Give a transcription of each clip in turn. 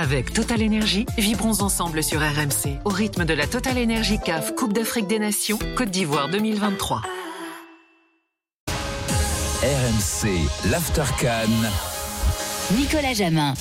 Avec Total Énergie, vibrons ensemble sur RMC au rythme de la Total Énergie CAF Coupe d'Afrique des Nations Côte d'Ivoire 2023. RMC, l'Aftercan. Nicolas Jamin.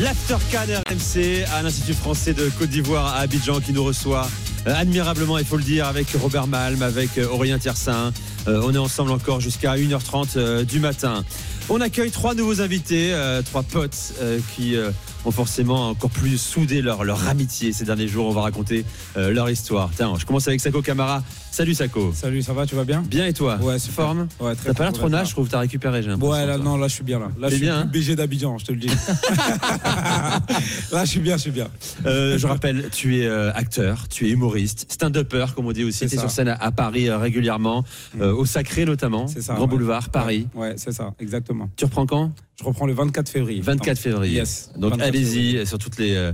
L'Aftercan RMC à l'Institut français de Côte d'Ivoire à Abidjan qui nous reçoit euh, admirablement, il faut le dire, avec Robert Malm, avec euh, Aurélien Tiersin. Euh, on est ensemble encore jusqu'à 1h30 du matin. On accueille trois nouveaux invités, trois potes qui ont forcément encore plus soudé leur, leur amitié ces derniers jours. On va raconter leur histoire. Tiens, je commence avec Sako Camara. Salut Sako. Salut, ça va, tu vas bien? Bien et toi? Ouais, c'est forme? Ouais, très T'as pas l'air trop nage, je trouve. T'as récupéré, j'ai Ouais, là, non, là, je suis bien là. Là, je suis bien, hein? BG d'Abidjan, je te le dis. là, je suis bien, je suis bien. Euh, je rappelle, tu es euh, acteur, tu es humoriste, stand-upper, comme on dit aussi. Tu es sur scène à, Paris euh, régulièrement, mm. au Sacré notamment, ça, Grand Boulevard, Paris. Ouais, c'est ça, exactement. Tu reprends quand? Je reprends le 24 février. 24 février. Yes. Donc allez-y sur toutes les,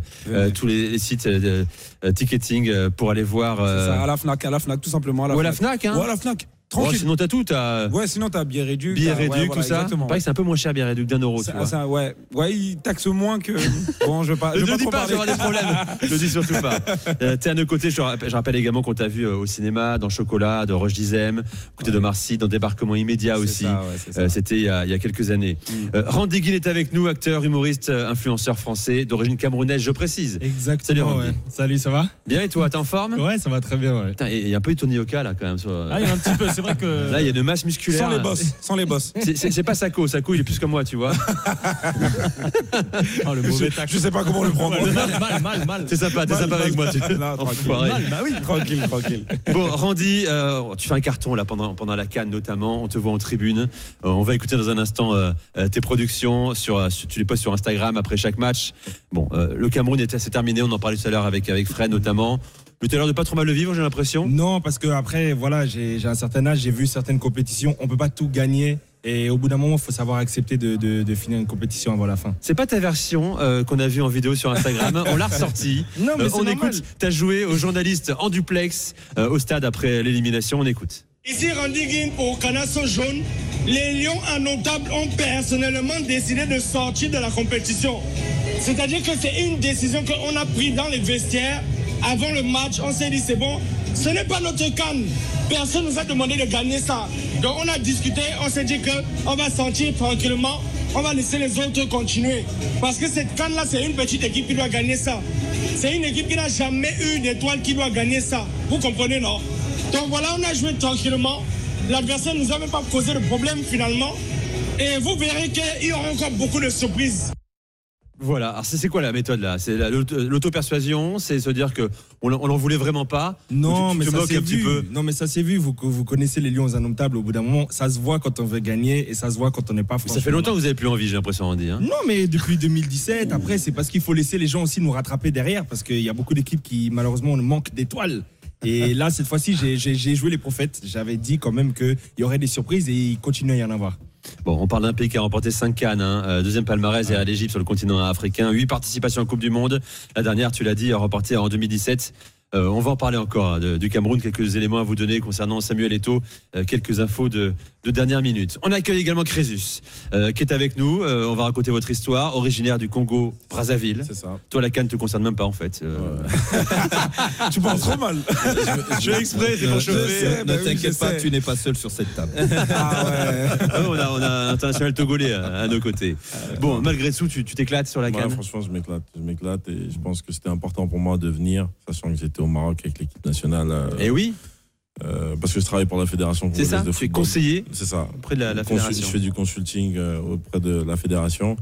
tous les, sites de ticketing pour aller voir. Ça, à la Fnac, à la Fnac, tout simplement. À la Ou à la Fnac, hein. Ou à la Fnac. Tranquille. sinon t'as tout, t'as. Ouais, sinon t'as billet réduit. Billet réduit, tout ça. Pareil, c'est un peu moins cher billet réduit d'un euro. Tu vois. Ça, ouais, ouais, il taxe moins que. Bon, je veux pas. Je ne dis pas, j'aurai des problèmes. je le dis surtout pas. Euh, T'es à nos côtés. Je, rappelle également qu'on t'a vu euh, au cinéma, dans Chocolat, dans Roche Dizem, côté de Marcy, dans Débarquement immédiat aussi. Euh, c'était il, y a quelques années. Mm. Randy Guin est avec nous, acteur, humoriste, influenceur français, d'origine camerounaise, je précise. Exactement. Salut Randy. Salut, ça va? Bien et toi, t'es en forme? Ouais, ça va très bien. Ouais. Il y a un peu de Tony Oka là quand même. Ah, il y a un petit peu. C'est vrai que. Là, il y a de masse musculaire. Sans les boss. Sans les boss. C'est pas Sako. Sako, il est plus comme moi, tu vois. oh, le mauvais je, je sais pas comment le prendre. mal, mal, mal, mal. T'es sympa, t'es sympa avec moi. Tu... Non, tranquille. Mal, bah oui. Tranquille, tranquille. Bon, Randy, euh, tu fais un carton là pendant, pendant la canne notamment. On te voit en tribune. Euh, on va écouter dans un instant euh, tes productions. Sur, tu les postes sur Instagram après chaque match. Bon, le Cameroun est assez terminé. On en parlait tout à l'heure avec, avec Fred notamment. Mais tu as l'air de pas trop mal le vivre, j'ai l'impression. Non, parce que après, voilà, j'ai un certain âge, j'ai vu certaines compétitions. On peut pas tout gagner. Et au bout d'un moment, il faut savoir accepter de, de, finir une compétition avant la fin. C'est pas ta version euh, qu'on a vue en vidéo sur Instagram. on l'a ressortie. Non, mais euh, on écoute. Tu as joué aux journalistes en duplex euh, au stade après l'élimination. On écoute. Ici Randy Guin pour Canasson Jaune. Les Lions en notable ont personnellement décidé de sortir de la compétition. C'est-à-dire que c'est une décision qu'on a prise dans les vestiaires avant le match, on s'est dit c'est bon, ce n'est pas notre canne. Personne nous a demandé de gagner ça. Donc on a discuté, on s'est dit qu'on va sentir tranquillement, on va laisser les autres continuer. Parce que cette canne-là, c'est une petite équipe qui doit gagner ça. C'est une équipe qui n'a jamais eu d'étoile qui doit gagner ça. Vous comprenez, non? Donc voilà, on a joué tranquillement. L'adversaire ne nous a même pas causé de problème finalement. Et vous verrez qu'il y aura encore beaucoup de surprises. Voilà, alors c'est quoi la méthode là? C'est l'auto-persuasion, c'est se dire que on l'en voulait vraiment pas Non, mais ça s'est vu. Non, mais ça s'est vu. Vous, vous connaissez les lions indomptables. Au bout d'un moment, ça se voit quand on veut gagner et ça se voit quand on n'est pas. Ça fait longtemps que vous avez plus envie, j'ai l'impression, Andy. Hein non, mais depuis 2017. Après, c'est parce qu'il faut laisser les gens aussi nous rattraper derrière parce qu'il y a beaucoup d'équipes qui malheureusement manquent d'étoiles. Et là, cette fois-ci, j'ai joué les prophètes. J'avais dit quand même qu'il y aurait des surprises et il continue à y en avoir. Bon, on parle d'un pays qui a remporté 5 cannes, hein. euh, deuxième palmarès à l'Égypte sur le continent africain, 8 participations en Coupe du Monde. La dernière, tu l'as dit, remportée en 2017. Euh, on va en parler encore hein, du Cameroun, quelques éléments à vous donner concernant Samuel Eto'o, euh, quelques infos de, de, dernière minute. On accueille également Crésus, euh, qui est avec nous. on va raconter votre histoire, originaire du Congo, Brazzaville. C'est ça. Toi, la canne te concerne même pas en fait. tu penses trop mal. je, fais exprès, c'est pour chauffer. Ne t'inquiète pas, tu n'es pas seul sur cette table. ah ouais. Ah, on, a, on a un international togolais à, nos côtés. Ah, bon, malgré tout, tu t'éclates sur la canne. franchement, je m'éclate. Je m'éclate et je pense que c'était important pour moi de venir, sachant que j'étais au Maroc avec l'équipe nationale. Euh, Et oui euh, parce que je travaille pour la fédération. C'est ça, de tu es conseiller C'est ça. Auprès de la, fédération. Je fais du consulting euh, auprès de la fédération.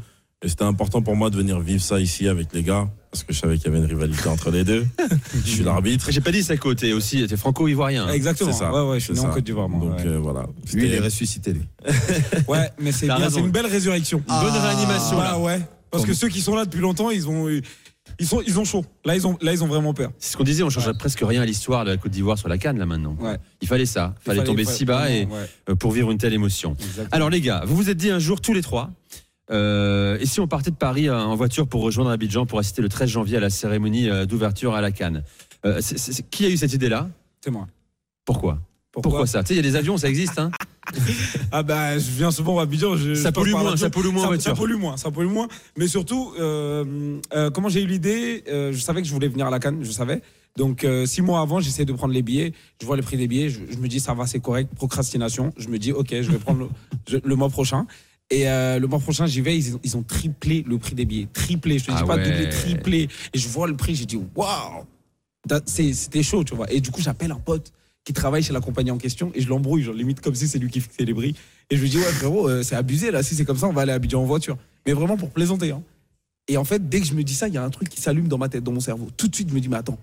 Et c'était important pour moi de venir vivre ça ici avec les gars, parce que je savais qu'il y avait une rivalité entre les deux. je suis l'arbitre. J'ai pas dit ça côté aussi, t'es franco-ivoirien. Exactement. C'est ça. Ouais, ouais, je suis né en Côte d'Ivoire. Donc voilà. Lui, il est ressuscité, lui. ouais, mais c'est bien, c'est une belle résurrection. Une bonne réanimation. Ah, ouais. Parce que ceux qui sont là depuis longtemps, ils ont eu ils, sont, ils ont chaud. Là, ils ont, là, ils ont vraiment peur. C'est ce qu'on disait, on ne changerait presque rien à l'histoire de la Côte d'Ivoire sur la canne, là, maintenant. Il fallait ça. Il fallait, tomber si bas et, euh, pour vivre une telle émotion. Alors, les gars, vous vous êtes dit un jour, tous les trois, euh, et si on partait de Paris euh, en voiture pour rejoindre Abidjan pour assister le 13 janvier à la cérémonie d'ouverture à la Cannes? Qui a eu cette idée-là? C'est moi. Pourquoi? Pourquoi, ça? Tu sais, il y a des avions, ça existe. Hein? Ah bah je viens souvent à Abidjan. je- Ça je pollue moins, ça pollue moins Ça- voiture. Ça pollue moins, ça pollue moins. Mais surtout, euh, euh, comment j'ai eu l'idée euh, Je savais que je voulais venir à la Cannes, je savais. Donc six mois avant, j'essaie de prendre les billets. Je vois les prix des billets. Je, je me dis ça va, c'est correct. Procrastination. Je me dis ok, je vais prendre le, mois prochain. Et euh, le mois prochain, j'y vais. Ils, ont- ils ont triplé le prix des billets. Triplé. Je te dis Ah pas ouais. doublé, triplé. Et je vois le prix. J'ai dit waouh, c'était chaud, tu vois. Et du coup, j'appelle un pote qui travaille chez la compagnie en question et je l'embrouille, genre limite comme si c'est lui qui fixait les. Et je lui dis, ouais, frérot, euh, c'est abusé là, si c'est comme ça, on va aller à Abidjan en voiture. Mais vraiment pour plaisanter. Hein. Et en fait, dès que je me dis ça, il y a un truc qui s'allume dans ma tête, dans mon cerveau. Tout de suite, je me dis, mais attends,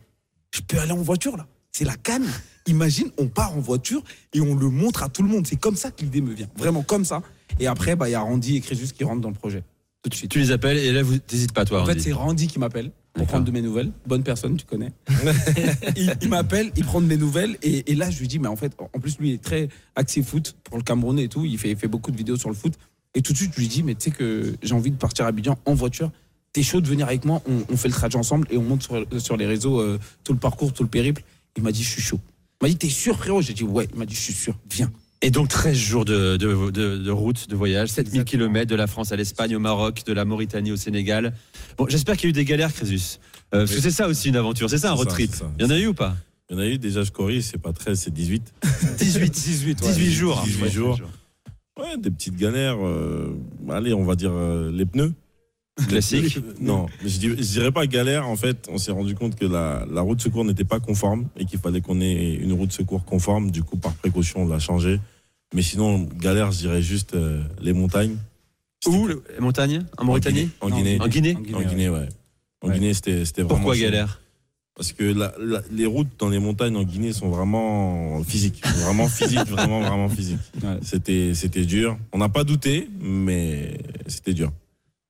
je peux aller en voiture là? C'est la canne. Imagine, on part en voiture et on le montre à tout le monde. C'est comme ça que l'idée me vient. Vraiment comme ça. Et après, bah, il y a Randy et Crésus qui rentrent dans le projet. Tout de suite. Tu les appelles et là, vous n'hésites pas, toi. En fait, c'est Randy qui m'appelle pour prendre de mes nouvelles. Bonne personne, tu connais. il il m'appelle, il prend de mes nouvelles et, et là, je lui dis, mais en fait, en plus, lui il est très axé foot pour le Cameroun et tout. Il fait, il fait beaucoup de vidéos sur le foot. Et tout de suite, je lui dis, mais tu sais que j'ai envie de partir à Abidjan en voiture. T'es chaud de venir avec moi? On, on fait le trajet ensemble et on monte sur, sur les réseaux euh, tout le parcours, tout le périple. Il m'a dit, je suis chaud. Il m'a dit, t'es sûr, frérot? J'ai dit, ouais. Il m'a dit, je suis sûr, viens. Et donc 13 jours de, de, de- de route, de voyage, 7000 km de la France à l'Espagne, au Maroc, de la Mauritanie au Sénégal. Bon, j'espère qu'il y a eu des galères, Crésus. Euh, parce que c'est ça aussi une aventure, c'est ça un road ça, trip. Il y en a eu ou pas Il y en a eu déjà, je corrige, c'est pas 13, c'est 18. 18, 18, 18 jours. 18 Ouais, jours. Ouais, des petites galères. euh, allez, on va dire euh, les pneus. Classique. Non, mais je, je dirais pas galère. En fait, on s'est rendu compte que la, la route de secours n'était pas conforme et qu'il fallait qu'on ait une route de secours conforme. Du coup, par précaution, on l'a changé. Mais sinon, galère, je dirais juste euh, les montagnes. Où le- les montagnes? En Mauritanie? En Guinée. En Guinée En Guinée, ouais. En Ouais. Guinée, c'était c'était vraiment. Pourquoi galère? Parce que la- la- les routes dans les montagnes en Guinée sont vraiment physiques. Vraiment physiques, vraiment, vraiment physiques. Ouais. C'était c'était dur. On n'a pas douté, mais c'était dur.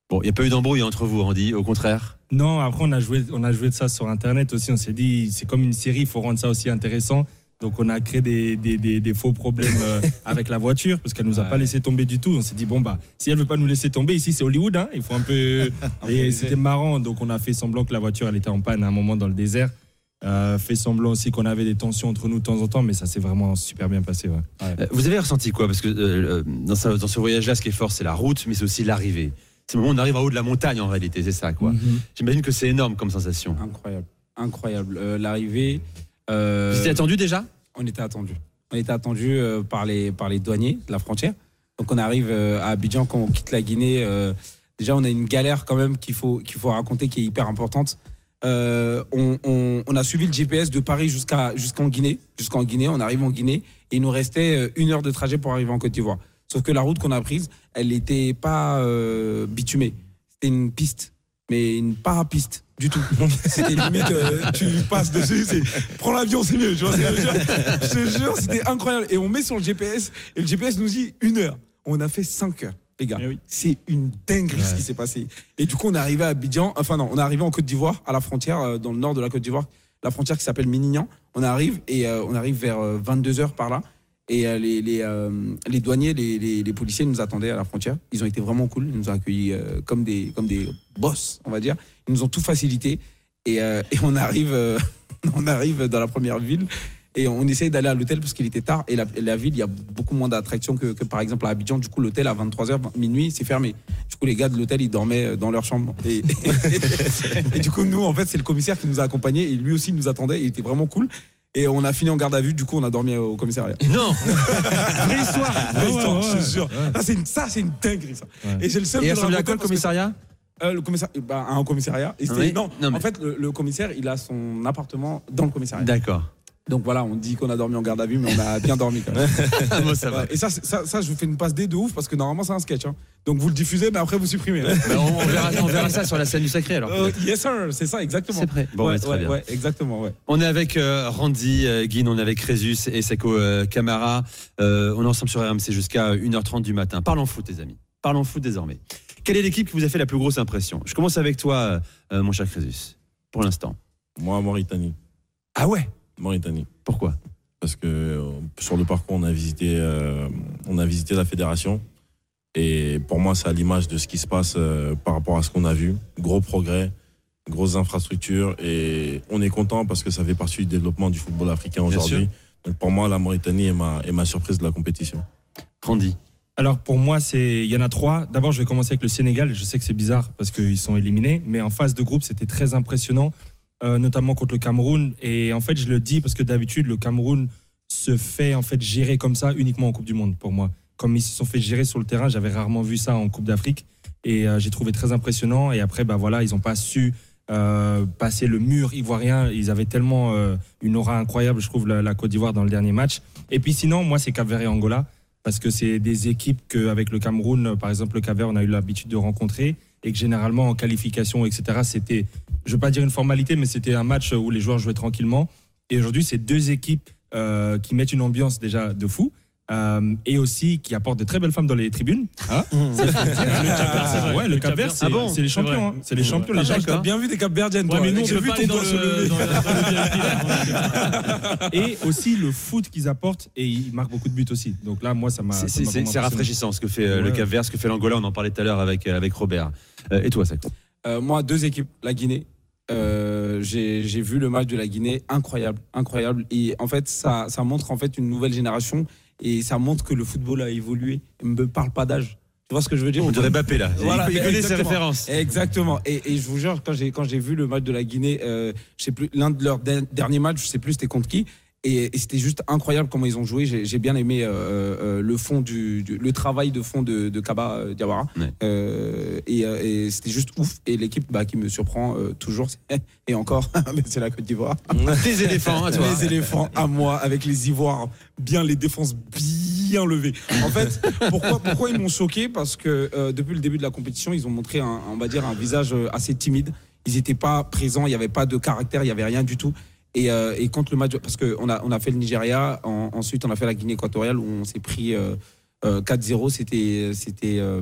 Bon, il n'y a pas eu d'embrouille entre vous, Randy, au contraire? Non, après, on a joué, on a joué de ça sur Internet aussi. On s'est dit, c'est comme une série, il faut rendre ça aussi intéressant. Donc, on a créé des, des, des- des faux problèmes euh, avec la voiture parce qu'elle nous a Ouais. pas laissé tomber du tout. On s'est dit, bon, bah, si elle veut pas nous laisser tomber, ici, c'est Hollywood, hein, il faut un peu. Et c'était marrant. Donc, on a fait semblant que la voiture, elle était en panne à un moment dans le désert. Euh, fait semblant aussi qu'on avait des tensions entre nous de temps en temps, mais ça s'est vraiment super bien passé. Ouais. Euh, Vous avez ressenti quoi? Parce que euh, dans, ce, dans ce voyage-là, ce qui est fort, c'est la route, mais c'est aussi l'arrivée. C'est le moment où on arrive en haut de la montagne, en réalité, c'est ça, quoi. Mhm. J'imagine que c'est énorme comme sensation. Incroyable. Incroyable. Euh, L'arrivée. Euh, Vous étiez attendu déjà on était attendu. On était attendu euh, par les par les douaniers de la frontière. Donc on arrive euh, à Abidjan quand on quitte la Guinée. déjà on a une galère quand même qu'il faut qu'il faut raconter qui est hyper importante. Euh, on, on- on a suivi le GPS de Paris jusqu'à jusqu'en Guinée. Jusqu'en Guinée, on arrive en Guinée et il nous restait une heure de trajet pour arriver en Côte d'Ivoire. Sauf que la route qu'on a prise, elle n'était pas euh, bitumée. C'était une piste, mais une para-piste du tout. C'était limite, euh, tu passes dessus, c'est prends l'avion, c'est mieux. tu vois, c'est- je te jure, c'était incroyable. Et on met sur le GPS et le GPS nous dit une heure. On a fait cinq heures, les gars. Eh oui. C'est une dinguerie ce qui s'est passé. Et du coup, on est arrivé à Abidjan, enfin non, on est arrivé en Côte d'Ivoire, à la frontière, euh, dans le nord de la Côte d'Ivoire, la frontière qui s'appelle Minignan. On arrive et euh, on arrive vers 22h par là. Et euh, les, les, euh, les douaniers, les, les, policiers nous attendaient à la frontière. Ils ont été vraiment cool. Ils nous ont accueillis euh, comme, des, comme des boss, on va dire. Ils nous ont tout facilité. Et, et on, arrive, on arrive dans la première ville et on essaye d'aller à l'hôtel parce qu'il était tard. Et la, la ville, il y a beaucoup moins d'attractions que, que par exemple à Abidjan. Du coup, l'hôtel à 23h, minuit, c'est fermé. Du coup, les gars de l'hôtel, ils dormaient dans leur chambre. Et, et du coup, nous, en fait, c'est le commissaire qui nous a accompagnés et lui aussi il nous attendait. Il était vraiment cool. Et on a fini en garde à vue. Du coup, on a dormi au commissariat. Non Vraie histoire, vraie Ouais, histoire, ouais, je te ouais. jure. Ça, c'est une, ça, c'est une dinguerie, ça. Ouais. Et j'ai le seul Et le ressemble à quoi le que- commissariat euh, le commissaire, bah, un commissariat. Et Oui. non, Non, mais- en fait, le, le commissaire, il a son appartement dans le commissariat. D'accord. Donc voilà, on dit qu'on a dormi en garde à vue, mais on a bien dormi quand même. Ah, bon, ça va. Ouais, et ça, ça, ça, je vous fais une passe D de ouf parce que normalement, c'est un sketch. hein. Donc vous le diffusez, mais après, vous supprimez. hein. Bah, on, on verra, on verra ça sur la scène du sacré alors. Euh, yes, sir, c'est ça, exactement. C'est prêt. Bon, ouais, ouais, très ouais, bien. ouais, exactement, ouais. On est avec euh, Randy, euh, Guine, on est avec Crésus et Seko euh, Camara. Euh, on est ensemble sur RMC jusqu'à 1h30 du matin. Parlons foot, les amis. Parlons foot désormais. Quelle est l'équipe qui vous a fait la plus grosse impression? Je commence avec toi, mon cher Crésus, pour l'instant. Moi, Mauritanie. Ah ouais? Mauritanie. Pourquoi Parce que euh, sur le parcours, on a visité, euh, on a visité la fédération. Et pour moi, c'est à l'image de ce qui se passe euh, par rapport à ce qu'on a vu. Gros progrès, grosses infrastructures. Et on est content parce que ça fait partie du développement du football africain aujourd'hui. Donc pour moi, la Mauritanie est ma, est ma surprise de la compétition. Randy. Alors pour moi, c'est il y en a trois. D'abord, je vais commencer avec le Sénégal. Je sais que c'est bizarre parce qu'ils sont éliminés, mais en phase de groupe, c'était très impressionnant, euh, notamment contre le Cameroun. Et en fait, je le dis parce que d'habitude, le Cameroun se fait en fait gérer comme ça uniquement en Coupe du Monde pour moi. Comme ils se sont fait gérer sur le terrain, j'avais rarement vu ça en Coupe d'Afrique et euh, j'ai trouvé très impressionnant. Et après, bah voilà, ils n'ont pas su euh, passer le mur ivoirien. Ils avaient tellement une aura incroyable, je trouve, la, la Côte d'Ivoire dans le dernier match. Et puis sinon, moi, c'est Cap-Vert et Angola parce que c'est des équipes qu'avec le Cameroun, par exemple, le Cap-Vert, on a eu l'habitude de rencontrer et que généralement en qualification, etc., c'était, je veux pas dire une formalité, mais c'était un match où les joueurs jouaient tranquillement. Et aujourd'hui, c'est deux équipes euh, qui mettent une ambiance déjà de fou. Euh, et aussi qui apportent de très belles femmes dans les tribunes. Hein le dire. le Cap-Vert, c'est Ah bon c'est les champions. hein. C'est les champions. Les Les gens, t'as bien vu des cap verdiennes, Ouais, mais nous, on J'ai peut vu pas aller dans doigt se lever. le, dans, le et aussi le foot qu'ils apportent et ils marquent beaucoup de buts aussi. Donc là, moi, ça m'a. C'est- rafraîchissant ce que fait euh, le. Cap Vert, ce que fait l'Angola. On en parlait tout à l'heure avec, avec Robert. Euh, et toi, Euh, moi, deux équipes, la Guinée. Euh, j'ai j'ai vu le match de la Guinée, incroyable, incroyable. Et en fait, ça, ça montre en fait une nouvelle génération et ça montre que le football a évolué. Il ne me parle pas d'âge. Tu vois ce que je veux dire On dirait Mbappé là. Voilà, il, connaît ses exactement. références. Exactement. Et, et je vous jure, quand j'ai quand j'ai vu le match de la Guinée, euh, je sais plus l'un de leurs de- derniers matchs, je sais plus c'était contre qui. Et, et c'était juste incroyable comment ils ont joué. J'ai j'ai bien aimé euh, euh, le fond du, du- le travail de fond de, de Kaba euh, Diawara. Ouais. Euh, et euh, et c'était juste ouf. Et l'équipe bah, qui me surprend euh, toujours, et encore, c'est la Côte d'Ivoire. Tes éléphants, à toi. Les éléphants à moi, avec les ivoires, bien les défenses bien levées. En fait, pourquoi, pourquoi ils m'ont choqué? Parce que euh, depuis le début de la compétition, ils ont montré un, on va dire, un visage assez timide. Ils n'étaient pas présents, il n'y avait pas de caractère, il n'y avait rien du tout. Et, euh, et contre le match, parce qu'on a, on a fait le Nigeria, en- ensuite on a fait la Guinée équatoriale où on s'est pris euh, euh, 4-0. C'était, c'était, euh,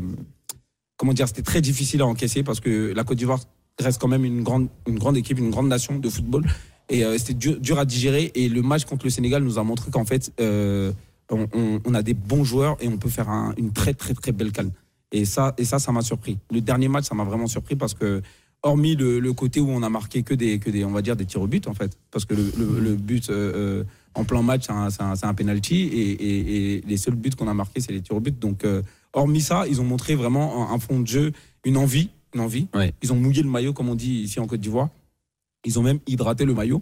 comment dire, c'était très difficile à encaisser parce que la Côte d'Ivoire reste quand même une grande, une grande équipe, une grande nation de football. Et euh, c'était dur, à digérer. Et le match contre le Sénégal nous a montré qu'en fait, euh, on, a des bons joueurs et on peut faire un- une très, très, très belle canne. Et ça, et ça, ça m'a surpris. Le dernier match, ça m'a vraiment surpris parce que, hormis le, le côté où on a marqué que des, que des, on va dire, des tirs au but, en fait. Parce que le, le- le but euh, euh, en plein match, c'est un, un, un penalty. Et, et- et les seuls buts qu'on a marqués, c'est les tirs au but. Donc, euh, hormis ça, ils ont montré vraiment un, un fond de jeu, une envie. Une envie. Ouais. Ils ont mouillé le maillot, comme on dit ici en Côte d'Ivoire. Ils ont même hydraté le maillot.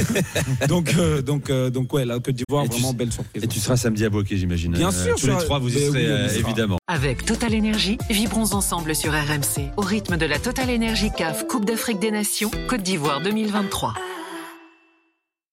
donc, euh, donc, euh, donc, ouais, la Côte d'Ivoire, Et tu vraiment belle surprise. Et tu seras samedi à Boquet, j'imagine. Bien Euh, sûr, Tous les trois, vous y Ben serez oui, euh, évidemment. Avec Total Énergie, vibrons ensemble sur RMC au rythme de la Total Énergie CAF Coupe d'Afrique des Nations Côte d'Ivoire 2023.